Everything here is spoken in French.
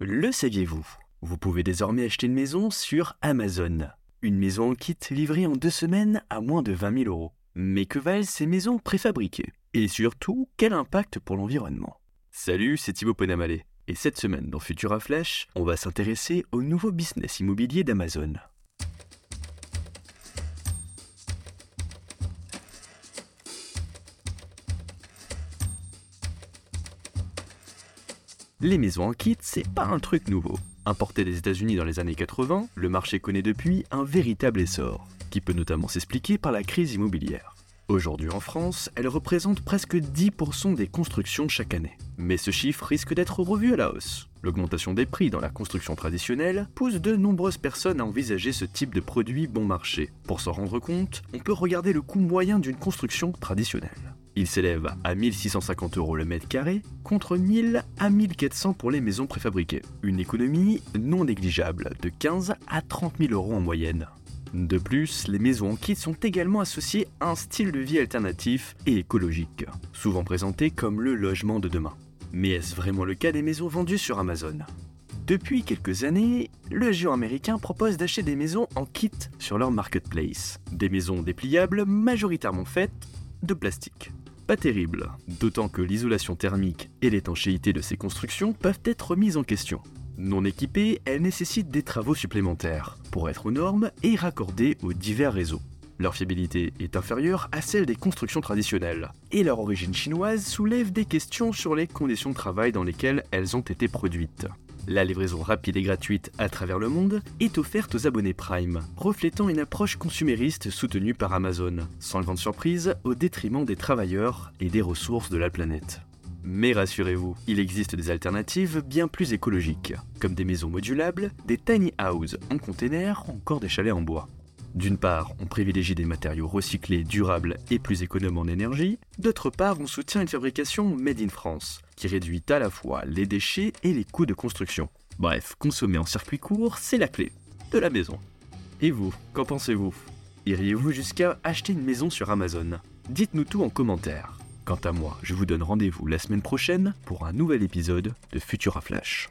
Le saviez-vous? Vous pouvez désormais acheter une maison sur Amazon. Une maison en kit livrée en deux semaines à moins de 20 000 euros. Mais que valent ces maisons préfabriquées? Et surtout, quel impact pour l'environnement? Salut, c'est Thibaut Ponamalé. Et cette semaine, dans Futura Flash, on va s'intéresser au nouveau business immobilier d'Amazon. Les maisons en kit, c'est pas un truc nouveau. Importé des États-Unis dans les années 80, le marché connaît depuis un véritable essor, qui peut notamment s'expliquer par la crise immobilière. Aujourd'hui en France, elle représente presque 10% des constructions chaque année. Mais ce chiffre risque d'être revu à la hausse. L'augmentation des prix dans la construction traditionnelle pousse de nombreuses personnes à envisager ce type de produit bon marché. Pour s'en rendre compte, on peut regarder le coût moyen d'une construction traditionnelle. Il s'élève à 1650 euros le mètre carré, contre 1000 à 1400 pour les maisons préfabriquées. Une économie non négligeable de 15 à 30 000 euros en moyenne. De plus, les maisons en kit sont également associées à un style de vie alternatif et écologique, souvent présenté comme le logement de demain. Mais est-ce vraiment le cas des maisons vendues sur Amazon? Depuis quelques années, le géant américain propose d'acheter des maisons en kit sur leur marketplace. Des maisons dépliables majoritairement faites de plastique pas terrible, d'autant que l'isolation thermique et l'étanchéité de ces constructions peuvent être mises en question. Non équipées, elles nécessitent des travaux supplémentaires pour être aux normes et raccordées aux divers réseaux. Leur fiabilité est inférieure à celle des constructions traditionnelles, et leur origine chinoise soulève des questions sur les conditions de travail dans lesquelles elles ont été produites. La livraison rapide et gratuite à travers le monde est offerte aux abonnés Prime, reflétant une approche consumériste soutenue par Amazon, sans le vent de surprise au détriment des travailleurs et des ressources de la planète. Mais rassurez-vous, il existe des alternatives bien plus écologiques, comme des maisons modulables, des tiny houses en container ou encore des chalets en bois. D'une part, on privilégie des matériaux recyclés, durables et plus économes en énergie. D'autre part, on soutient une fabrication made in France, qui réduit à la fois les déchets et les coûts de construction. Bref, consommer en circuit court, c'est la clé de la maison. Et vous, qu'en pensez-vous? Iriez-vous jusqu'à acheter une maison sur Amazon? Dites-nous tout en commentaire. Quant à moi, je vous donne rendez-vous la semaine prochaine pour un nouvel épisode de Futura Flash.